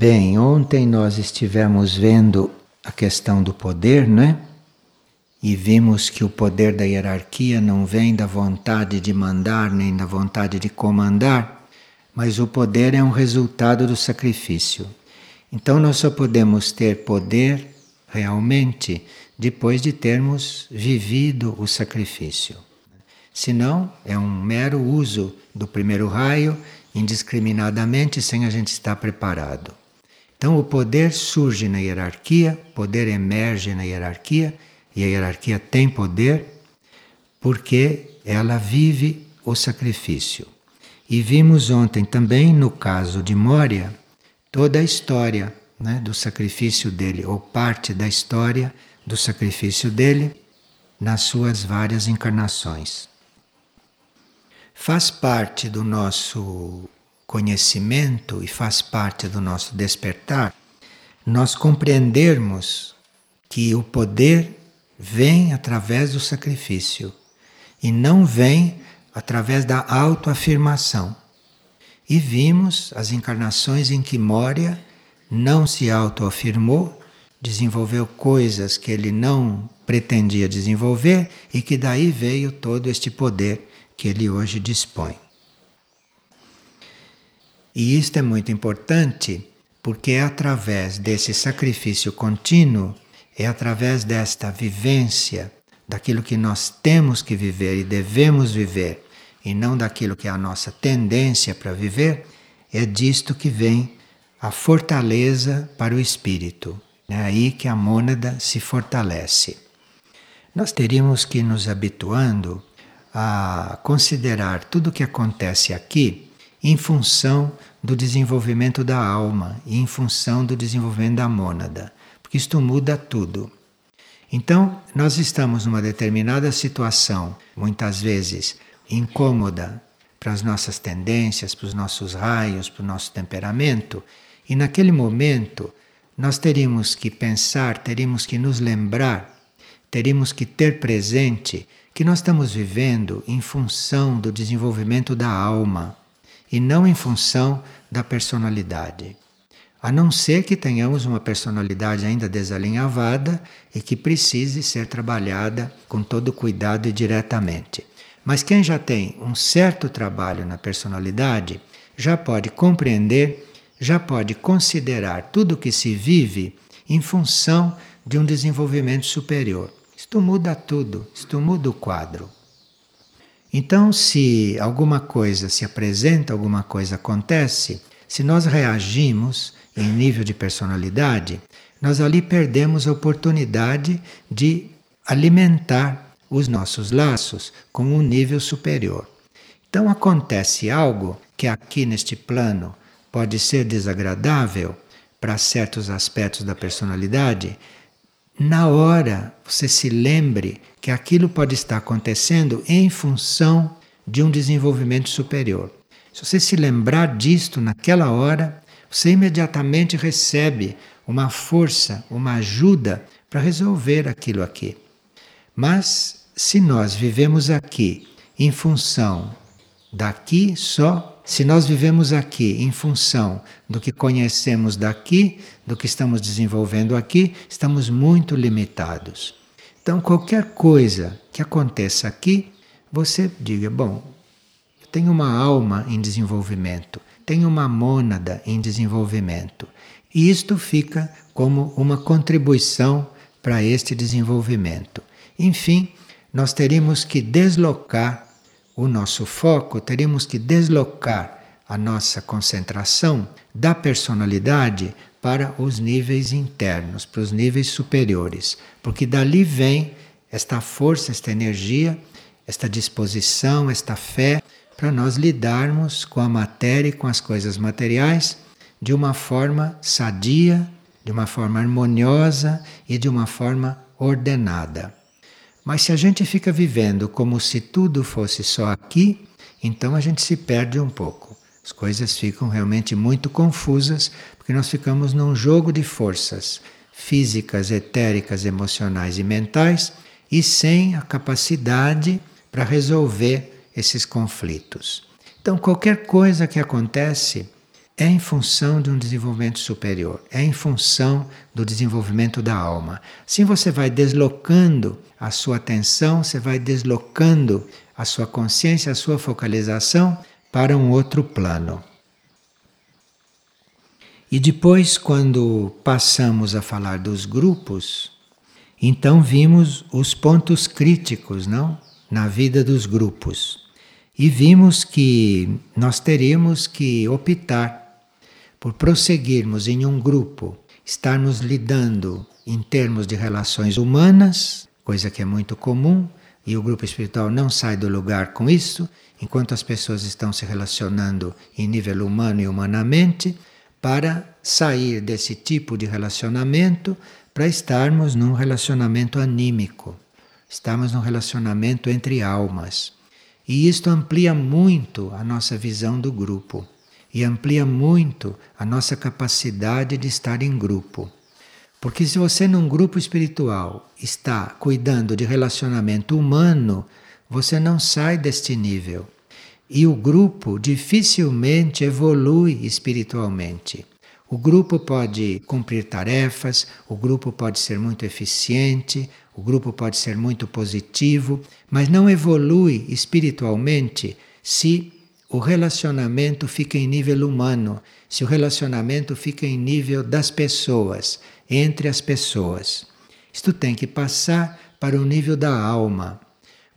Bem, ontem nós estivemos vendo a questão do poder, né? E vimos que o poder da hierarquia não vem da vontade de mandar nem da vontade de comandar, mas o poder é um resultado do sacrifício. Então nós só podemos ter poder realmente depois de termos vivido o sacrifício. Senão, é um mero uso do primeiro raio indiscriminadamente sem a gente estar preparado. Então, o poder surge na hierarquia, poder emerge na hierarquia, e a hierarquia tem poder porque ela vive o sacrifício. E vimos ontem também, no caso de Moria, toda a história né, do sacrifício dele, ou parte da história do sacrifício dele nas suas várias encarnações. Faz parte do nosso conhecimento e faz parte do nosso despertar nós compreendermos que o poder vem através do sacrifício e não vem através da autoafirmação. E vimos as encarnações em que Moria não se autoafirmou, desenvolveu coisas que ele não pretendia desenvolver e que daí veio todo este poder que ele hoje dispõe. E isto é muito importante porque é através desse sacrifício contínuo, é através desta vivência daquilo que nós temos que viver e devemos viver, e não daquilo que é a nossa tendência para viver, é disto que vem a fortaleza para o espírito. É aí que a mônada se fortalece. Nós teríamos que nos habituando a considerar tudo o que acontece aqui em função do desenvolvimento da alma e em função do desenvolvimento da mônada, porque isto muda tudo. Então, nós estamos numa determinada situação, muitas vezes incômoda para as nossas tendências, para os nossos raios, para o nosso temperamento, e naquele momento nós teríamos que pensar, teríamos que nos lembrar, teríamos que ter presente que nós estamos vivendo em função do desenvolvimento da alma e não em função da personalidade. A não ser que tenhamos uma personalidade ainda desalinhavada e que precise ser trabalhada com todo cuidado e diretamente. Mas quem já tem um certo trabalho na personalidade já pode compreender, já pode considerar tudo que se vive em função de um desenvolvimento superior. Isto muda tudo, isto muda o quadro. Então, se alguma coisa se apresenta, alguma coisa acontece, se nós reagimos em nível de personalidade, nós ali perdemos a oportunidade de alimentar os nossos laços com um nível superior. Então acontece algo que aqui neste plano pode ser desagradável para certos aspectos da personalidade, na hora você se lembre que aquilo pode estar acontecendo em função de um desenvolvimento superior. Se você se lembrar disto naquela hora, você imediatamente recebe uma força, uma ajuda para resolver aquilo aqui. Mas se nós vivemos aqui em função daqui só, se nós vivemos aqui em função do que conhecemos daqui, do que estamos desenvolvendo aqui, estamos muito limitados. Então, qualquer coisa que aconteça aqui, você diga: bom, tem uma alma em desenvolvimento, tem uma mônada em desenvolvimento. E isto fica como uma contribuição para este desenvolvimento. Enfim, nós teríamos que deslocar o nosso foco, teríamos que deslocar a nossa concentração da personalidade para os níveis internos, para os níveis superiores, porque dali vem esta força, esta energia, esta disposição, esta fé para nós lidarmos com a matéria e com as coisas materiais de uma forma sadia, de uma forma harmoniosa e de uma forma ordenada. Mas se a gente fica vivendo como se tudo fosse só aqui, então a gente se perde um pouco. As coisas ficam realmente muito confusas, porque nós ficamos num jogo de forças físicas, etéricas, emocionais e mentais e sem a capacidade para resolver esses conflitos. Então, qualquer coisa que acontece é em função de um desenvolvimento superior, é em função do desenvolvimento da alma. Assim você vai deslocando a sua atenção, você vai deslocando a sua consciência, a sua focalização para um outro plano. E depois, quando passamos a falar dos grupos, então vimos os pontos críticos, não? Na vida dos grupos. E vimos que nós teríamos que optar por prosseguirmos em um grupo, estarmos lidando em termos de relações humanas, coisa que é muito comum, e o grupo espiritual não sai do lugar com isso, enquanto as pessoas estão se relacionando em nível humano e humanamente, para sair desse tipo de relacionamento para estarmos num relacionamento anímico, estamos num relacionamento entre almas. E isto amplia muito a nossa visão do grupo e amplia muito a nossa capacidade de estar em grupo. Porque se você num grupo espiritual está cuidando de relacionamento humano, você não sai deste nível. E o grupo dificilmente evolui espiritualmente. O grupo pode cumprir tarefas, o grupo pode ser muito eficiente, o grupo pode ser muito positivo, mas não evolui espiritualmente se o relacionamento fica em nível humano, se o relacionamento fica em nível das pessoas, entre as pessoas. Isto tem que passar para o nível da alma,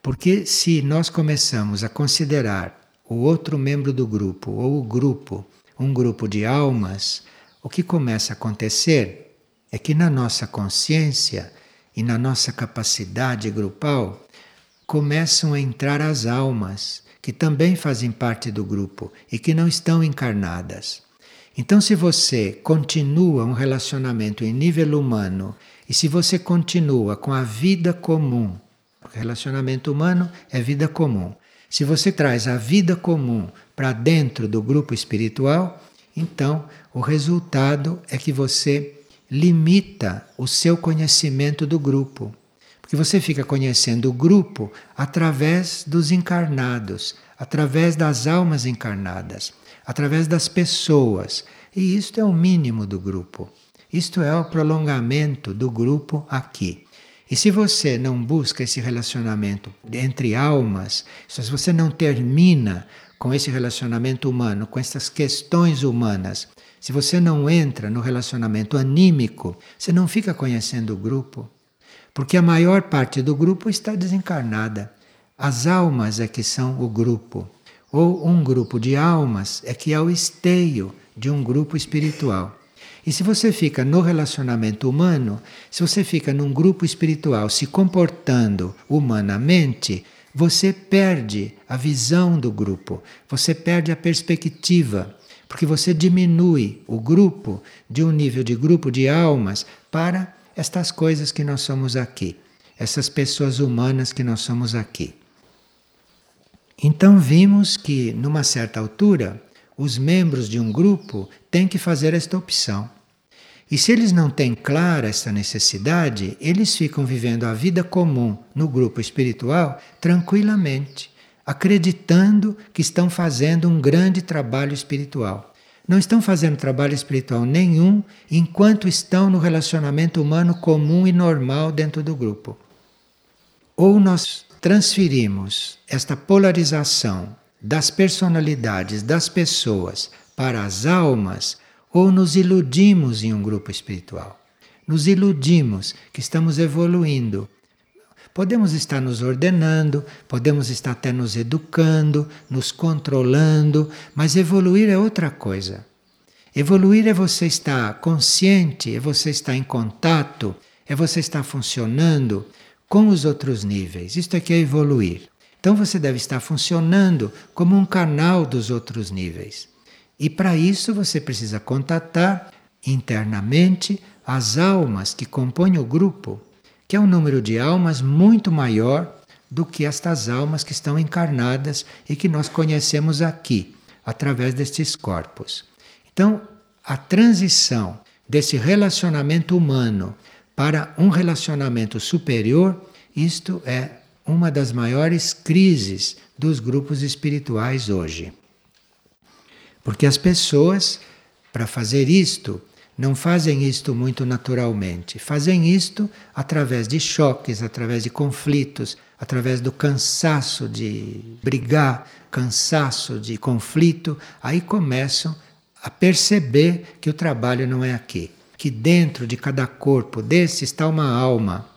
porque se nós começamos a considerar o outro membro do grupo ou o grupo um grupo de almas, o que começa a acontecer é que na nossa consciência e na nossa capacidade grupal começam a entrar as almas que também fazem parte do grupo e que não estão encarnadas. Então, se você continua um relacionamento em nível humano e se você continua com a vida comum, porque relacionamento humano é vida comum. Se você traz a vida comum para dentro do grupo espiritual, então, o resultado é que você limita o seu conhecimento do grupo. Porque você fica conhecendo o grupo através dos encarnados, através das almas encarnadas, através das pessoas. E isto é o mínimo do grupo. Isto é o prolongamento do grupo aqui. E se você não busca esse relacionamento entre almas, se você não termina com esse relacionamento humano, com essas questões humanas, se você não entra no relacionamento anímico, você não fica conhecendo o grupo. Porque a maior parte do grupo está desencarnada. As almas é que são o grupo. Ou um grupo de almas é que é o esteio de um grupo espiritual. E se você fica no relacionamento humano, se você fica num grupo espiritual se comportando humanamente, você perde a visão do grupo, você perde a perspectiva, porque você diminui o grupo de um nível de grupo de almas para estas coisas que nós somos aqui, essas pessoas humanas que nós somos aqui. Então vimos que, numa certa altura, os membros de um grupo têm que fazer esta opção. E se eles não têm clara essa necessidade, eles ficam vivendo a vida comum no grupo espiritual tranquilamente, acreditando que estão fazendo um grande trabalho espiritual. Não estão fazendo trabalho espiritual nenhum enquanto estão no relacionamento humano comum e normal dentro do grupo. Ou nós transferimos esta polarização das personalidades das pessoas para as almas ou nos iludimos em um grupo espiritual. Nos iludimos que estamos evoluindo. Podemos estar nos ordenando, podemos estar até nos educando, nos controlando, mas evoluir é outra coisa. Evoluir é você estar consciente, é você estar em contato, é você estar funcionando com os outros níveis. Isto que é evoluir. Então você deve estar funcionando como um canal dos outros níveis. E para isso você precisa contatar internamente as almas que compõem o grupo, que é um número de almas muito maior do que estas almas que estão encarnadas e que nós conhecemos aqui, através destes corpos. Então, a transição desse relacionamento humano para um relacionamento superior, isto é uma das maiores crises dos grupos espirituais hoje. Porque as pessoas para fazer isto não fazem isto muito naturalmente. Fazem isto através de choques, através de conflitos, através do cansaço de brigar, cansaço de conflito. Aí começam a perceber que o trabalho não é aqui. Que dentro de cada corpo desse está uma alma.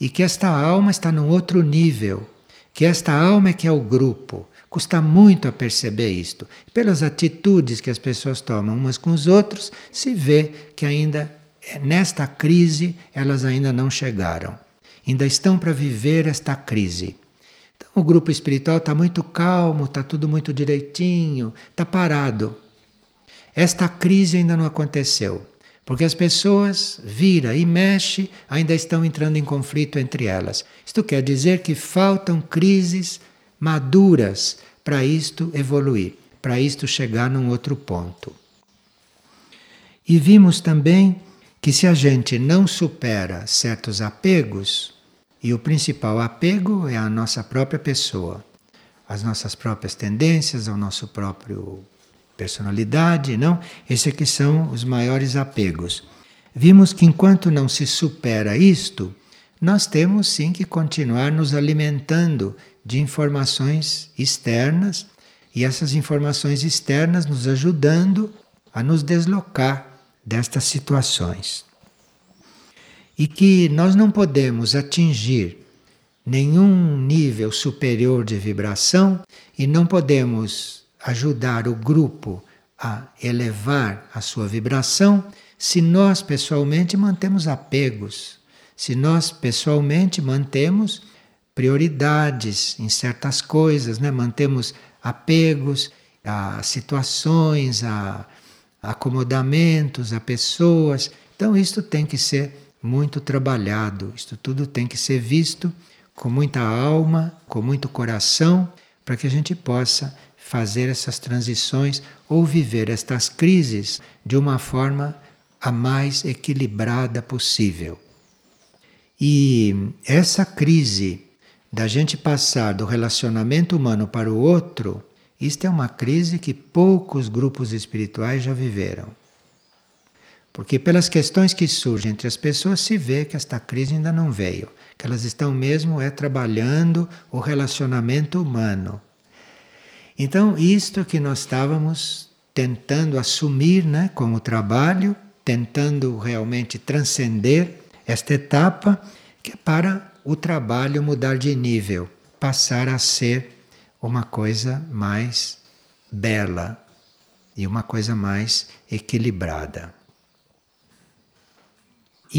E que esta alma está num outro nível. Que esta alma é que é o grupo Custa muito a perceber isto. Pelas atitudes que as pessoas tomam umas com os outros, se vê que ainda nesta crise elas ainda não chegaram. Ainda estão para viver esta crise. Então, o grupo espiritual está muito calmo, está tudo muito direitinho, está parado. Esta crise ainda não aconteceu, porque as pessoas vira e mexe, ainda estão entrando em conflito entre elas. Isto quer dizer que faltam crises maduras para isto evoluir, para isto chegar num outro ponto. E vimos também que se a gente não supera certos apegos, e o principal apego é a nossa própria pessoa, as nossas próprias tendências, ao nosso próprio personalidade, não? Esses aqui são os maiores apegos. Vimos que enquanto não se supera isto, nós temos sim que continuar nos alimentando de informações externas e essas informações externas nos ajudando a nos deslocar destas situações. E que nós não podemos atingir nenhum nível superior de vibração e não podemos ajudar o grupo a elevar a sua vibração se nós pessoalmente mantemos apegos, se nós pessoalmente mantemos prioridades em certas coisas, né? mantemos apegos a situações, a acomodamentos, a pessoas. Então, isto tem que ser muito trabalhado, isto tudo tem que ser visto com muita alma, com muito coração, para que a gente possa fazer essas transições ou viver estas crises de uma forma a mais equilibrada possível. E essa crise da gente passar do relacionamento humano para o outro, isto é uma crise que poucos grupos espirituais já viveram. Porque pelas questões que surgem entre as pessoas se vê que esta crise ainda não veio, que elas estão mesmo é trabalhando o relacionamento humano. Então, isto que nós estávamos tentando assumir, né, como trabalho, tentando realmente transcender esta etapa, que é para o trabalho mudar de nível, passar a ser uma coisa mais bela e uma coisa mais equilibrada.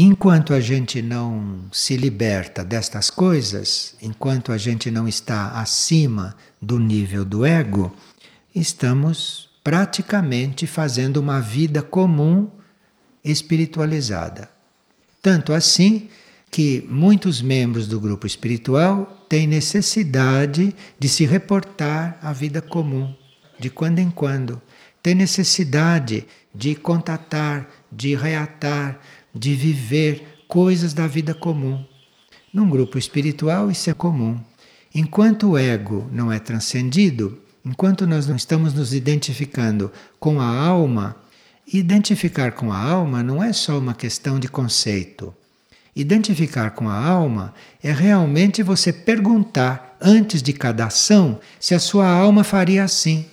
Enquanto a gente não se liberta destas coisas, enquanto a gente não está acima do nível do ego, estamos praticamente fazendo uma vida comum espiritualizada. Tanto assim que muitos membros do grupo espiritual têm necessidade de se reportar à vida comum, de quando em quando. Tem necessidade de contatar, de reatar, de viver coisas da vida comum. Num grupo espiritual, isso é comum. Enquanto o ego não é transcendido, enquanto nós não estamos nos identificando com a alma, identificar com a alma não é só uma questão de conceito. Identificar com a alma é realmente você perguntar antes de cada ação se a sua alma faria assim.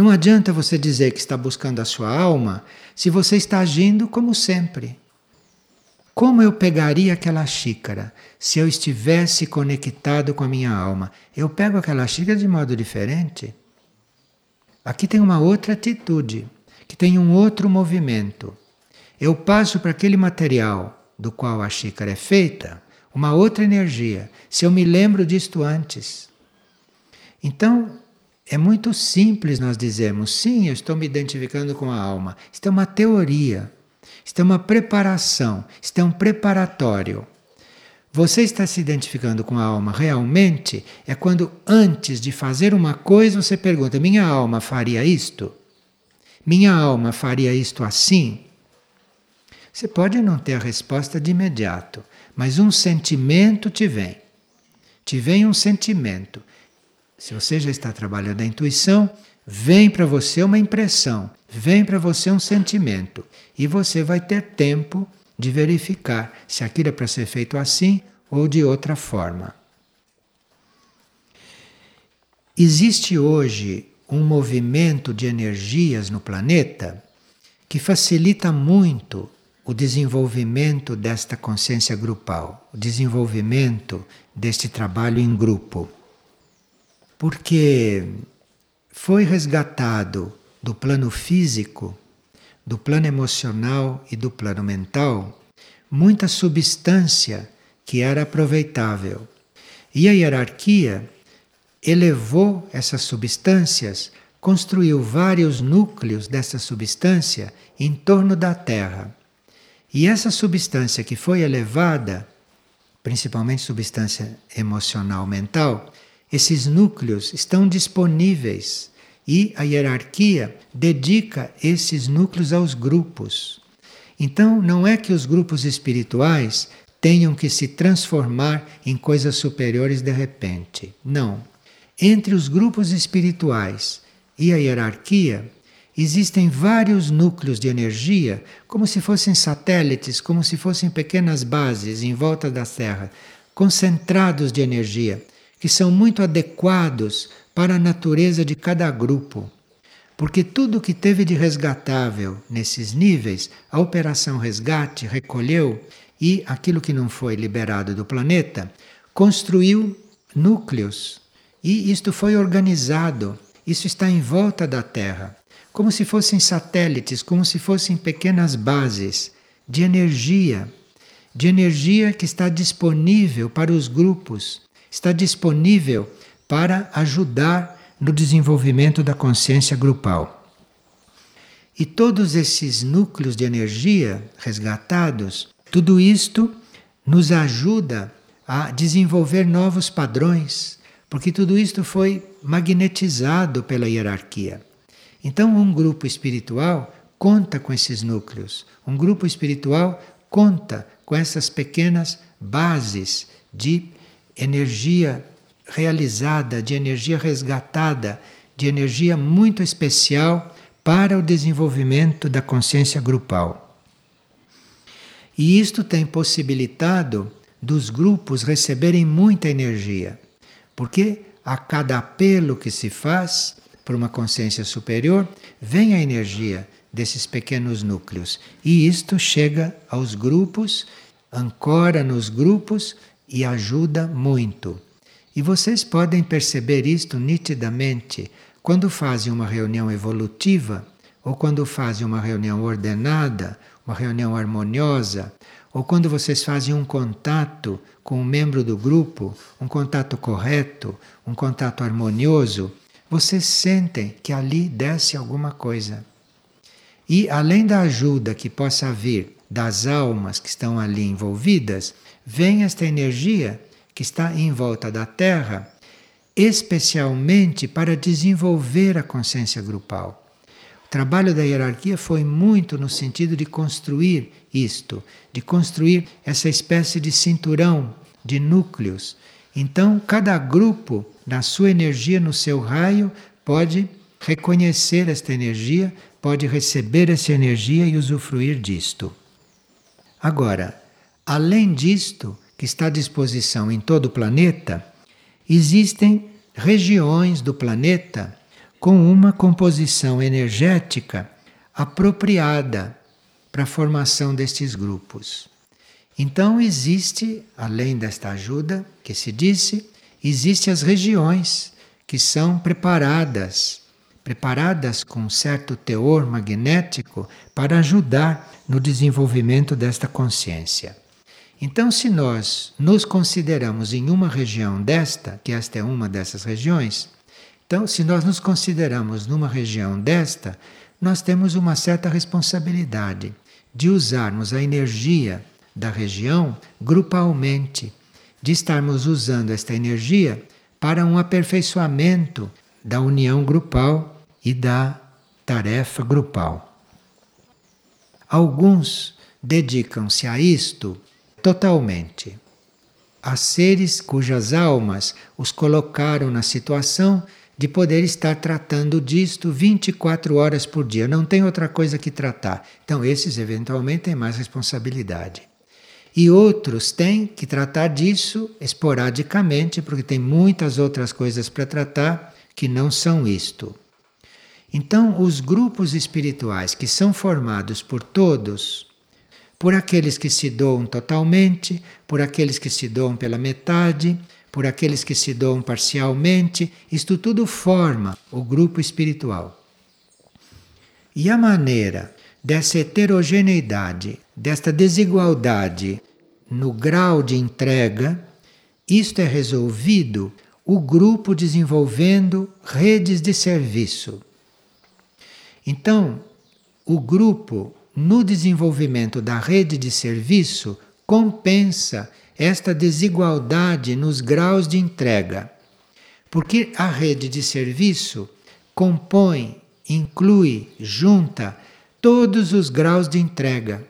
Não adianta você dizer que está buscando a sua alma se você está agindo como sempre. Como eu pegaria aquela xícara se eu estivesse conectado com a minha alma? Eu pego aquela xícara de modo diferente. Aqui tem uma outra atitude, que tem um outro movimento eu passo para aquele material do qual a xícara é feita uma outra energia, se eu me lembro disto antes. Então, é muito simples nós dizermos, sim, eu estou me identificando com a alma. Isto é uma teoria, isto é uma preparação, isto é um preparatório. Você está se identificando com a alma realmente é quando antes de fazer uma coisa você pergunta: minha alma faria isto? Minha alma faria isto assim? Você pode não ter a resposta de imediato, mas um sentimento te vem. Te vem um sentimento. Se você já está trabalhando a intuição, vem para você uma impressão, vem para você um sentimento, e você vai ter tempo de verificar se aquilo é para ser feito assim ou de outra forma. Existe hoje um movimento de energias no planeta que facilita muito o desenvolvimento desta consciência grupal, o desenvolvimento deste trabalho em grupo. Porque foi resgatado do plano físico, do plano emocional e do plano mental muita substância que era aproveitável. E a hierarquia elevou essas substâncias, construiu vários núcleos dessa substância em torno da Terra. E essa substância que foi elevada, principalmente substância emocional mental, esses núcleos estão disponíveis e a hierarquia dedica esses núcleos aos grupos. Então, não é que os grupos espirituais tenham que se transformar em coisas superiores de repente. Não. Entre os grupos espirituais e a hierarquia, existem vários núcleos de energia, como se fossem satélites, como se fossem pequenas bases em volta da Terra, concentrados de energia, que são muito adequados para a natureza de cada grupo. Porque tudo que teve de resgatável nesses níveis, a Operação Resgate recolheu e aquilo que não foi liberado do planeta construiu núcleos. E isto foi organizado, isso está em volta da Terra, como se fossem satélites, como se fossem pequenas bases de energia, de energia que está disponível para os grupos, está disponível para ajudar no desenvolvimento da consciência grupal. E todos esses núcleos de energia resgatados, tudo isto nos ajuda a desenvolver novos padrões, porque tudo isto foi magnetizado pela hierarquia. Então, um grupo espiritual conta com esses núcleos, um grupo espiritual conta com essas pequenas bases de energia realizada, de energia resgatada, de energia muito especial para o desenvolvimento da consciência grupal. E isto tem possibilitado dos grupos receberem muita energia. Porque a cada apelo que se faz por uma consciência superior, vem a energia desses pequenos núcleos. E isto chega aos grupos, ancora nos grupos e ajuda muito. E vocês podem perceber isto nitidamente quando fazem uma reunião evolutiva ou quando fazem uma reunião ordenada, uma reunião harmoniosa, ou quando vocês fazem um contato com um membro do grupo, um contato correto, um contato harmonioso, vocês sentem que ali desce alguma coisa. E além da ajuda que possa vir das almas que estão ali envolvidas, vem esta energia que está em volta da Terra, especialmente para desenvolver a consciência grupal. O trabalho da hierarquia foi muito no sentido de construir isto, de construir essa espécie de cinturão de núcleos. Então, cada grupo, na sua energia, no seu raio, pode reconhecer esta energia, pode receber essa energia e usufruir disto. Agora, além disto, que está à disposição em todo o planeta, existem regiões do planeta com uma composição energética apropriada para a formação destes grupos. Então existe, além desta ajuda que se disse, existem as regiões que são preparadas, preparadas com certo teor magnético para ajudar no desenvolvimento desta consciência. Então, se nós nos consideramos em uma região desta, que esta é uma dessas regiões, então, se nós nos consideramos numa região desta, nós temos uma certa responsabilidade de usarmos a energia da região grupalmente, de estarmos usando esta energia para um aperfeiçoamento da união grupal e da tarefa grupal. Alguns dedicam-se a isto totalmente. Há seres cujas almas os colocaram na situação de poder estar tratando disto 24 horas por dia. Não tem outra coisa que tratar. Então, esses eventualmente têm mais responsabilidade. E outros têm que tratar disso esporadicamente, porque tem muitas outras coisas para tratar que não são isto. Então, os grupos espirituais que são formados por todos, por aqueles que se doam totalmente, por aqueles que se doam pela metade, por aqueles que se doam parcialmente, isto tudo forma o grupo espiritual. E a maneira dessa heterogeneidade, desta desigualdade no grau de entrega, isto é resolvido o grupo desenvolvendo redes de serviço. Então, o grupo, no desenvolvimento da rede de serviço, compensa esta desigualdade nos graus de entrega. Porque a rede de serviço compõe, inclui, junta todos os graus de entrega.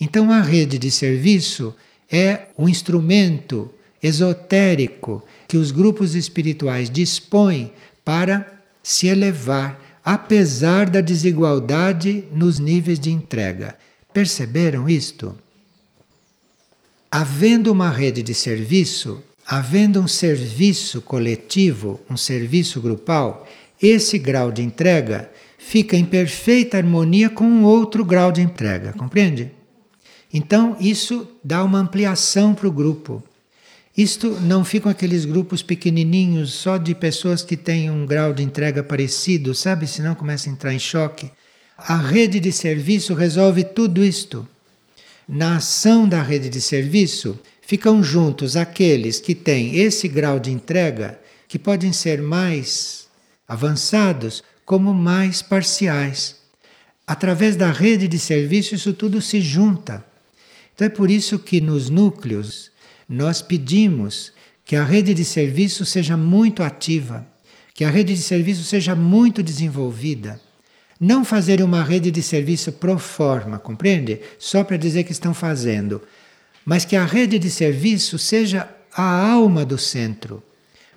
Então a rede de serviço é o instrumento esotérico que os grupos espirituais dispõem para se elevar, apesar da desigualdade nos níveis de entrega. Perceberam isto? havendo uma rede de serviço, havendo um serviço coletivo, um serviço grupal, esse grau de entrega fica em perfeita harmonia com um outro grau de entrega, compreende? Então, isso dá uma ampliação para o grupo. Isto não ficam aqueles grupos pequenininhos só de pessoas que têm um grau de entrega parecido, sabe? Senão começa a entrar em choque. A rede de serviço resolve tudo isto na ação da rede de serviço, ficam juntos aqueles que têm esse grau de entrega, que podem ser mais avançados, como mais parciais. Através da rede de serviço, isso tudo se junta. Então é por isso que nos núcleos nós pedimos que a rede de serviço seja muito ativa, que a rede de serviço seja muito desenvolvida não fazer uma rede de serviço pro forma, compreende? Só para dizer que estão fazendo. Mas que a rede de serviço seja a alma do centro.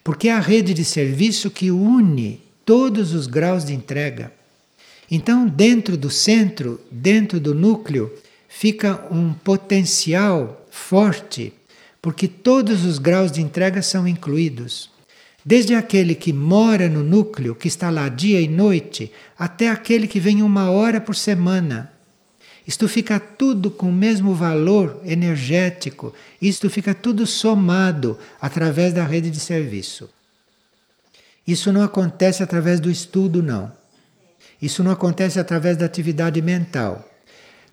Porque é a rede de serviço que une todos os graus de entrega. Então, dentro do centro, dentro do núcleo, fica um potencial forte, porque todos os graus de entrega são incluídos. Desde aquele que mora no núcleo, que está lá dia e noite, até aquele que vem uma hora por semana. Isto fica tudo com o mesmo valor energético, isto fica tudo somado através da rede de serviço. Isso não acontece através do estudo, não. Isso não acontece através da atividade mental.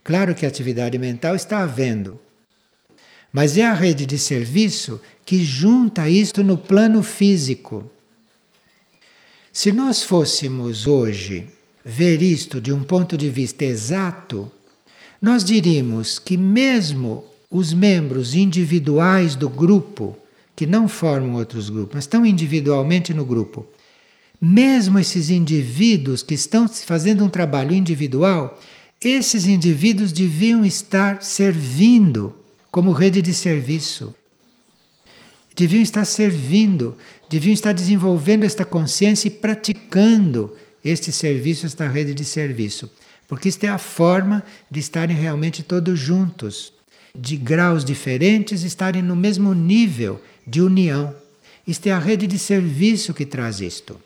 Claro que a atividade mental está havendo, mas é a rede de serviço que junta isto no plano físico. Se nós fôssemos hoje ver isto de um ponto de vista exato, nós diríamos que mesmo os membros individuais do grupo, que não formam outros grupos, mas estão individualmente no grupo, mesmo esses indivíduos que estão fazendo um trabalho individual, esses indivíduos deviam estar servindo como rede de serviço. Deviam estar servindo, deviam estar desenvolvendo esta consciência e praticando este serviço, esta rede de serviço. Porque isto é a forma de estarem realmente todos juntos, de graus diferentes, estarem no mesmo nível de união. Isto é a rede de serviço que traz isto.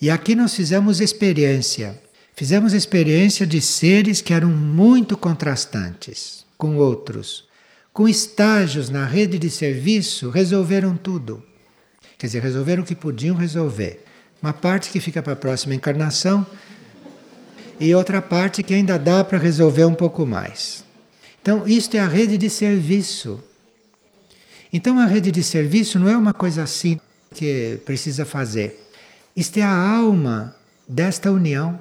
E aqui nós fizemos experiência. Fizemos experiência de seres que eram muito contrastantes com outros, com estágios na rede de serviço, resolveram tudo. Quer dizer, resolveram o que podiam resolver. Uma parte que fica para a próxima encarnação e outra parte que ainda dá para resolver um pouco mais. Então, isto é a rede de serviço. Então, a rede de serviço não é uma coisa assim que precisa fazer. Isto é a alma desta união,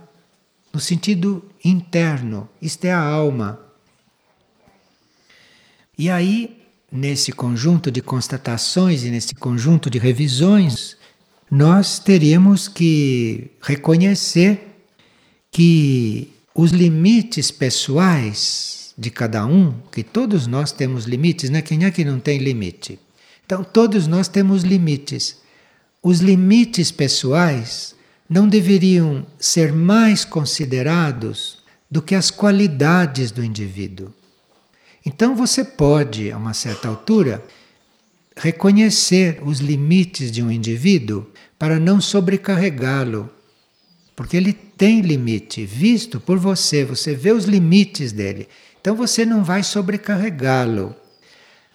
no sentido interno. Isto é a alma. E aí, nesse conjunto de constatações e nesse conjunto de revisões, nós teríamos que reconhecer que os limites pessoais de cada um, que todos nós temos limites, né? Quem é que não tem limite? Então, todos nós temos limites. os limites pessoais não deveriam ser mais considerados do que as qualidades do indivíduo. Então você pode, a uma certa altura, reconhecer os limites de um indivíduo para não sobrecarregá-lo. Porque ele tem limite, visto por você, você vê os limites dele. Então você não vai sobrecarregá-lo.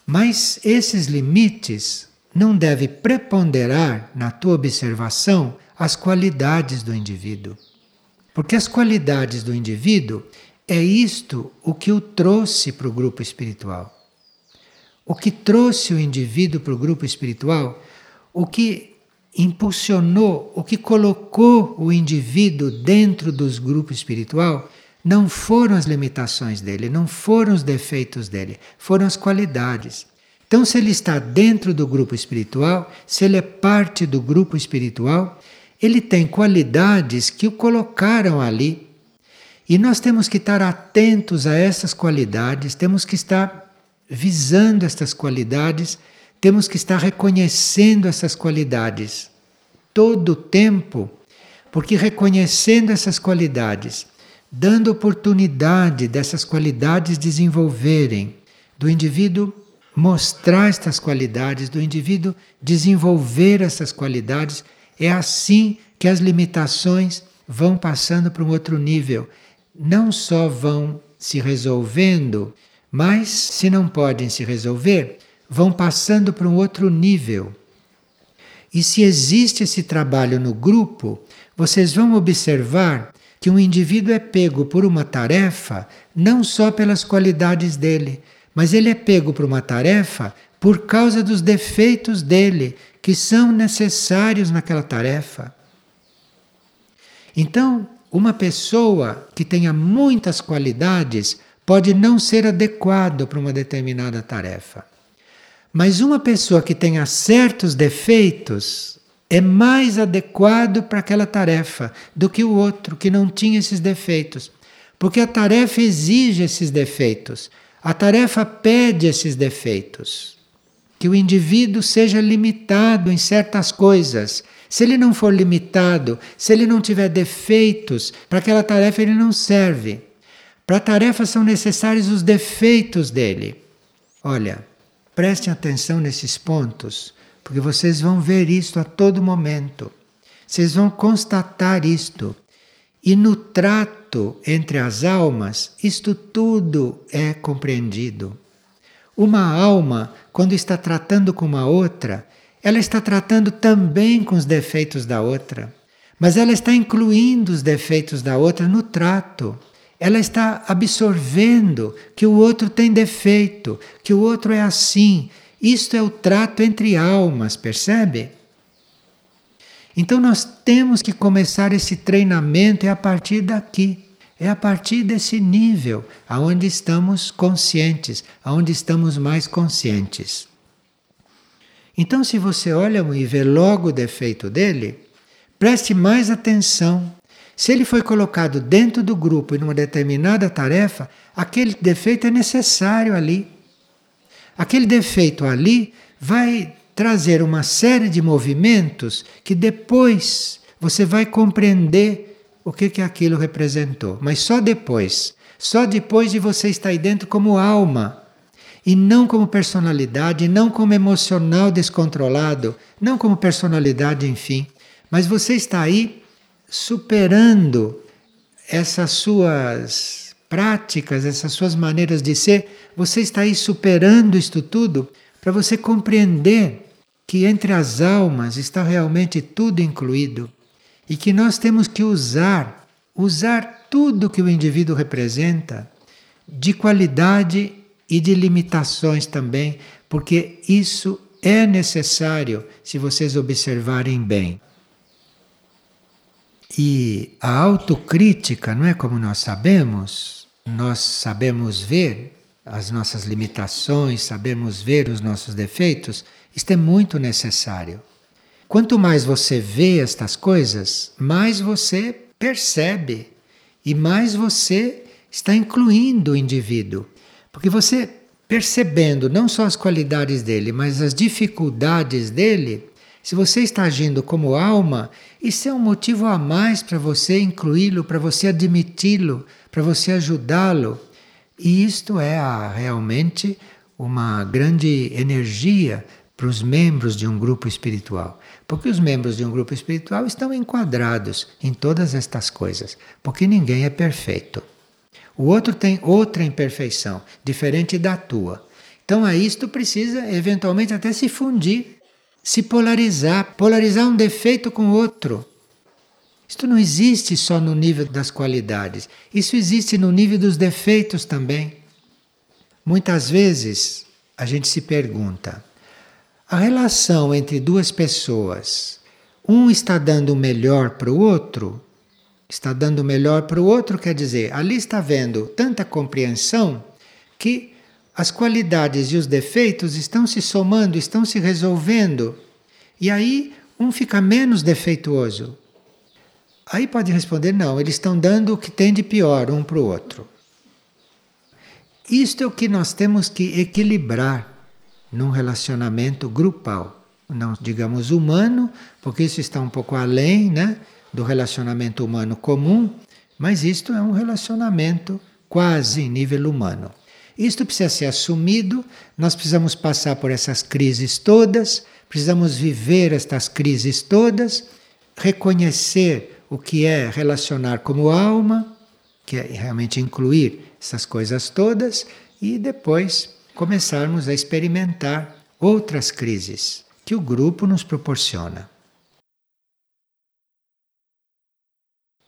Mas esses limites não devem preponderar na tua observação as qualidades do indivíduo. Porque as qualidades do indivíduo é isto o que o trouxe para o grupo espiritual. O que trouxe o indivíduo para o grupo espiritual, o que impulsionou, o que colocou o indivíduo dentro dos grupos espiritual, não foram as limitações dele, não foram os defeitos dele, foram as qualidades. Então, se ele está dentro do grupo espiritual, se ele é parte do grupo espiritual, ele tem qualidades que o colocaram ali e nós temos que estar atentos a essas qualidades, temos que estar visando estas qualidades, temos que estar reconhecendo essas qualidades todo o tempo, porque reconhecendo essas qualidades, dando oportunidade dessas qualidades desenvolverem, do indivíduo mostrar estas qualidades, do indivíduo desenvolver essas qualidades, é assim que as limitações vão passando para um outro nível não só vão se resolvendo, mas se não podem se resolver, vão passando para um outro nível. E se existe esse trabalho no grupo, vocês vão observar que um indivíduo é pego por uma tarefa não só pelas qualidades dele, mas ele é pego por uma tarefa por causa dos defeitos dele, que são necessários naquela tarefa. Então, uma pessoa que tenha muitas qualidades pode não ser adequado para uma determinada tarefa. Mas uma pessoa que tenha certos defeitos é mais adequado para aquela tarefa do que o outro que não tinha esses defeitos. Porque a tarefa exige esses defeitos. A tarefa pede esses defeitos. Que o indivíduo seja limitado em certas coisas se ele não for limitado, se ele não tiver defeitos, para aquela tarefa ele não serve. Para a tarefa são necessários os defeitos dele. Olha, prestem atenção nesses pontos, porque vocês vão ver isto a todo momento. Vocês vão constatar isto. E no trato entre as almas, isto tudo é compreendido. Uma alma, quando está tratando com uma outra, ela está tratando também com os defeitos da outra, mas ela está incluindo os defeitos da outra no trato. Ela está absorvendo que o outro tem defeito, que o outro é assim. Isto é o trato entre almas, percebe? Então nós temos que começar esse treinamento é a partir daqui. É a partir desse nível aonde estamos conscientes, aonde estamos mais conscientes. Então, se você olha e vê logo o defeito dele, preste mais atenção. Se ele foi colocado dentro do grupo em uma determinada tarefa, aquele defeito é necessário ali. Aquele defeito ali vai trazer uma série de movimentos que depois você vai compreender o que, que aquilo representou. Mas só depois. Só depois de você estar aí dentro como alma e não como personalidade, não como emocional descontrolado, não como personalidade, enfim. Mas você está aí superando essas suas práticas, essas suas maneiras de ser, você está aí superando isto tudo para você compreender que entre as almas está realmente tudo incluído e que nós temos que usar, usar tudo que o indivíduo representa de qualidade e de limitações também, porque isso é necessário se vocês observarem bem. E a autocrítica, não é como nós sabemos, nós sabemos ver as nossas limitações, sabemos ver os nossos defeitos, isto é muito necessário. Quanto mais você vê estas coisas, mais você percebe e mais você está incluindo o indivíduo. Porque você percebendo não só as qualidades dele, mas as dificuldades dele, Se você está agindo como alma, isso é um motivo a mais para você incluí-lo, para você admiti-lo, para você ajudá-lo. E isto é a, realmente uma grande energia para os membros de um grupo espiritual. Porque os membros de um grupo espiritual estão enquadrados em todas estas coisas. Porque ninguém é perfeito. O outro tem outra imperfeição, diferente da tua. Então a isto precisa eventualmente até se fundir se polarizar, polarizar um defeito com outro. Isto não existe só no nível das qualidades, isso existe no nível dos defeitos também. Muitas vezes a gente se pergunta: a relação entre duas pessoas, um está dando o melhor para o outro? Está dando melhor para o outro, quer dizer, ali está vendo tanta compreensão que as qualidades e os defeitos estão se somando, estão se resolvendo. E aí um fica menos defeituoso. Aí pode responder: não, eles estão dando o que tem de pior um para o outro. Isto é o que nós temos que equilibrar num relacionamento grupal. Não digamos humano, porque isso está um pouco além né, do relacionamento humano comum, mas isto é um relacionamento quase em nível humano. Isto precisa ser assumido, nós precisamos passar por essas crises todas, precisamos viver estas crises todas, reconhecer o que é relacionar como alma, que é realmente incluir essas coisas todas, e depois começarmos a experimentar outras crises que o grupo nos proporciona.